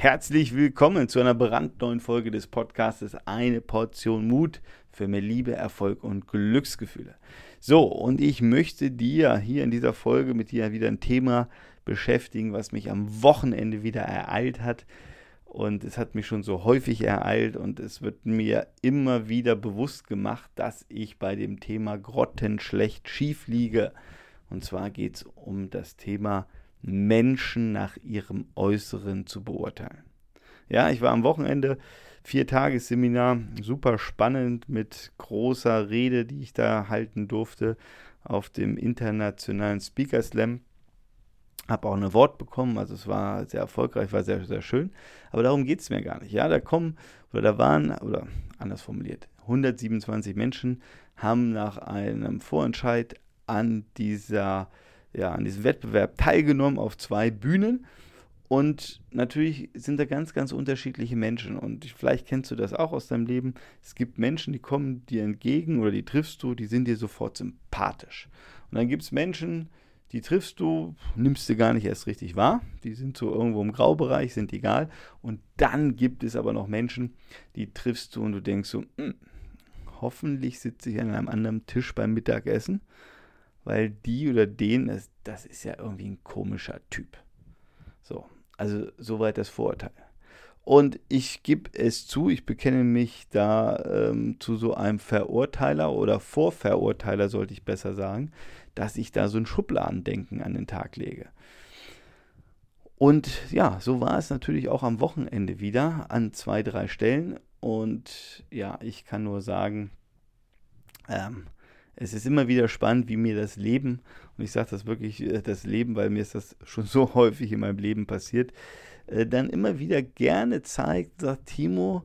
Herzlich willkommen zu einer brandneuen Folge des Podcastes Eine Portion Mut für mehr Liebe, Erfolg und Glücksgefühle. So, und ich möchte dir hier in dieser Folge mit dir wieder ein Thema beschäftigen, was mich am Wochenende wieder ereilt hat. Und es hat mich schon so häufig ereilt und es wird mir immer wieder bewusst gemacht, dass ich bei dem Thema grottenschlecht schief liege. Und zwar geht es um das Thema Menschen nach ihrem Äußeren zu beurteilen. Ja, ich war am Wochenende vier Tagesseminar, super spannend mit großer Rede, die ich da halten durfte auf dem internationalen Speaker Slam. Habe auch ein Award bekommen, also es war sehr erfolgreich, war sehr, sehr schön. Aber darum geht es mir gar nicht. Ja, da kommen, oder da waren, oder anders formuliert, 127 Menschen haben nach einem Vorentscheid an dieser ja, an diesem Wettbewerb teilgenommen auf zwei Bühnen. Und natürlich sind da ganz, ganz unterschiedliche Menschen. Und vielleicht kennst du das auch aus deinem Leben. Es gibt Menschen, die kommen dir entgegen oder die triffst du, die sind dir sofort sympathisch. Und dann gibt es Menschen, die triffst du, nimmst du gar nicht erst richtig wahr. Die sind so irgendwo im Graubereich, sind egal. Und dann gibt es aber noch Menschen, die triffst du und du denkst so, hm, hoffentlich sitze ich an einem anderen Tisch beim Mittagessen weil die oder den, das, das ist ja irgendwie ein komischer Typ. So, also soweit das Vorurteil. Und ich gebe es zu, ich bekenne mich da ähm, zu so einem Verurteiler oder Vorverurteiler, sollte ich besser sagen, dass ich da so ein Schubladendenken an den Tag lege. Und ja, so war es natürlich auch am Wochenende wieder an zwei, drei Stellen. Und ja, ich kann nur sagen, ähm, es ist immer wieder spannend, wie mir das Leben, und ich sage das wirklich, äh, das Leben, weil mir ist das schon so häufig in meinem Leben passiert, äh, dann immer wieder gerne zeigt, sagt Timo,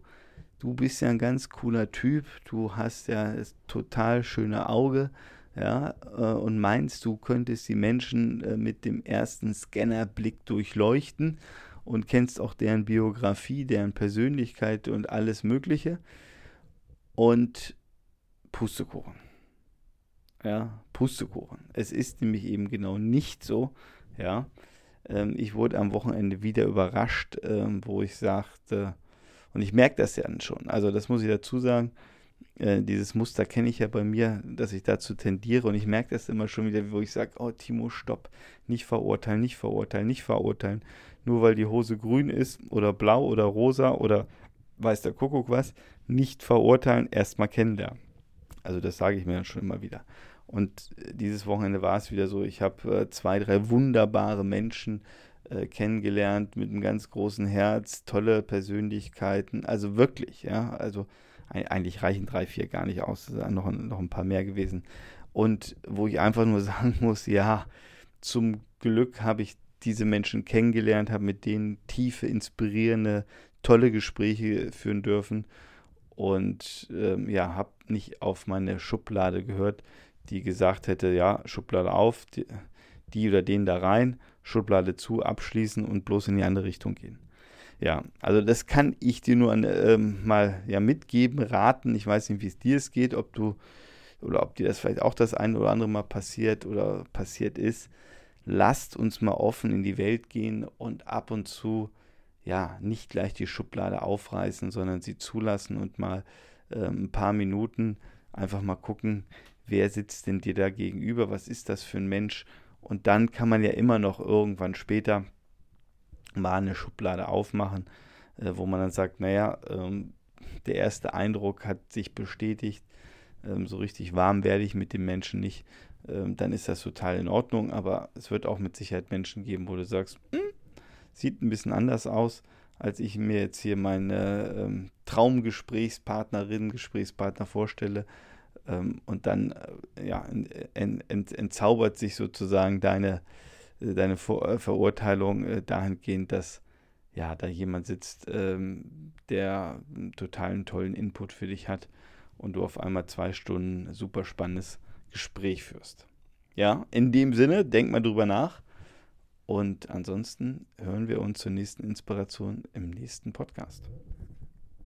du bist ja ein ganz cooler Typ, du hast ja das total schöne Auge, ja, äh, und meinst, du könntest die Menschen mit dem ersten Scannerblick durchleuchten und kennst auch deren Biografie, deren Persönlichkeit und alles Mögliche. Und Pustekuchen ja, Pustekuchen. Es ist nämlich eben genau nicht so, ja. Ähm, ich wurde am Wochenende wieder überrascht, ähm, wo ich sagte, und ich merke das ja schon, also das muss ich dazu sagen, äh, dieses Muster kenne ich ja bei mir, dass ich dazu tendiere und ich merke das immer schon wieder, wo ich sage, oh Timo, stopp, nicht verurteilen, nicht verurteilen, nicht verurteilen, nur weil die Hose grün ist oder blau oder rosa oder weiß der Kuckuck was, nicht verurteilen, erstmal kennenlernen. Also das sage ich mir dann schon immer wieder. Und äh, dieses Wochenende war es wieder so, ich habe äh, zwei, drei wunderbare Menschen äh, kennengelernt mit einem ganz großen Herz, tolle Persönlichkeiten, also wirklich, ja, also eigentlich reichen drei, vier gar nicht aus, es sind noch, noch ein paar mehr gewesen. Und wo ich einfach nur sagen muss, ja, zum Glück habe ich diese Menschen kennengelernt, habe mit denen tiefe, inspirierende, tolle Gespräche führen dürfen. Und ähm, ja, habe nicht auf meine Schublade gehört, die gesagt hätte, ja, Schublade auf, die, die oder den da rein, Schublade zu, abschließen und bloß in die andere Richtung gehen. Ja, also das kann ich dir nur ähm, mal ja, mitgeben, raten. Ich weiß nicht, wie es dir es geht, ob du oder ob dir das vielleicht auch das eine oder andere Mal passiert oder passiert ist. Lasst uns mal offen in die Welt gehen und ab und zu ja nicht gleich die Schublade aufreißen, sondern sie zulassen und mal äh, ein paar Minuten einfach mal gucken, wer sitzt denn dir da gegenüber, was ist das für ein Mensch? Und dann kann man ja immer noch irgendwann später mal eine Schublade aufmachen, äh, wo man dann sagt, naja, ähm, der erste Eindruck hat sich bestätigt, ähm, so richtig warm werde ich mit dem Menschen nicht, ähm, dann ist das total in Ordnung, aber es wird auch mit Sicherheit Menschen geben, wo du sagst, hm, sieht ein bisschen anders aus, als ich mir jetzt hier meine ähm, Traumgesprächspartnerin, Gesprächspartner vorstelle, und dann äh, ja, ent, ent, entzaubert sich sozusagen deine, äh, deine Ver äh, Verurteilung dahingehend, dass ja, da jemand sitzt, ähm, der totalen tollen Input für dich hat und du auf einmal zwei Stunden super spannendes Gespräch führst. Ja, in dem Sinne, denk mal drüber nach. Und ansonsten hören wir uns zur nächsten Inspiration im nächsten Podcast.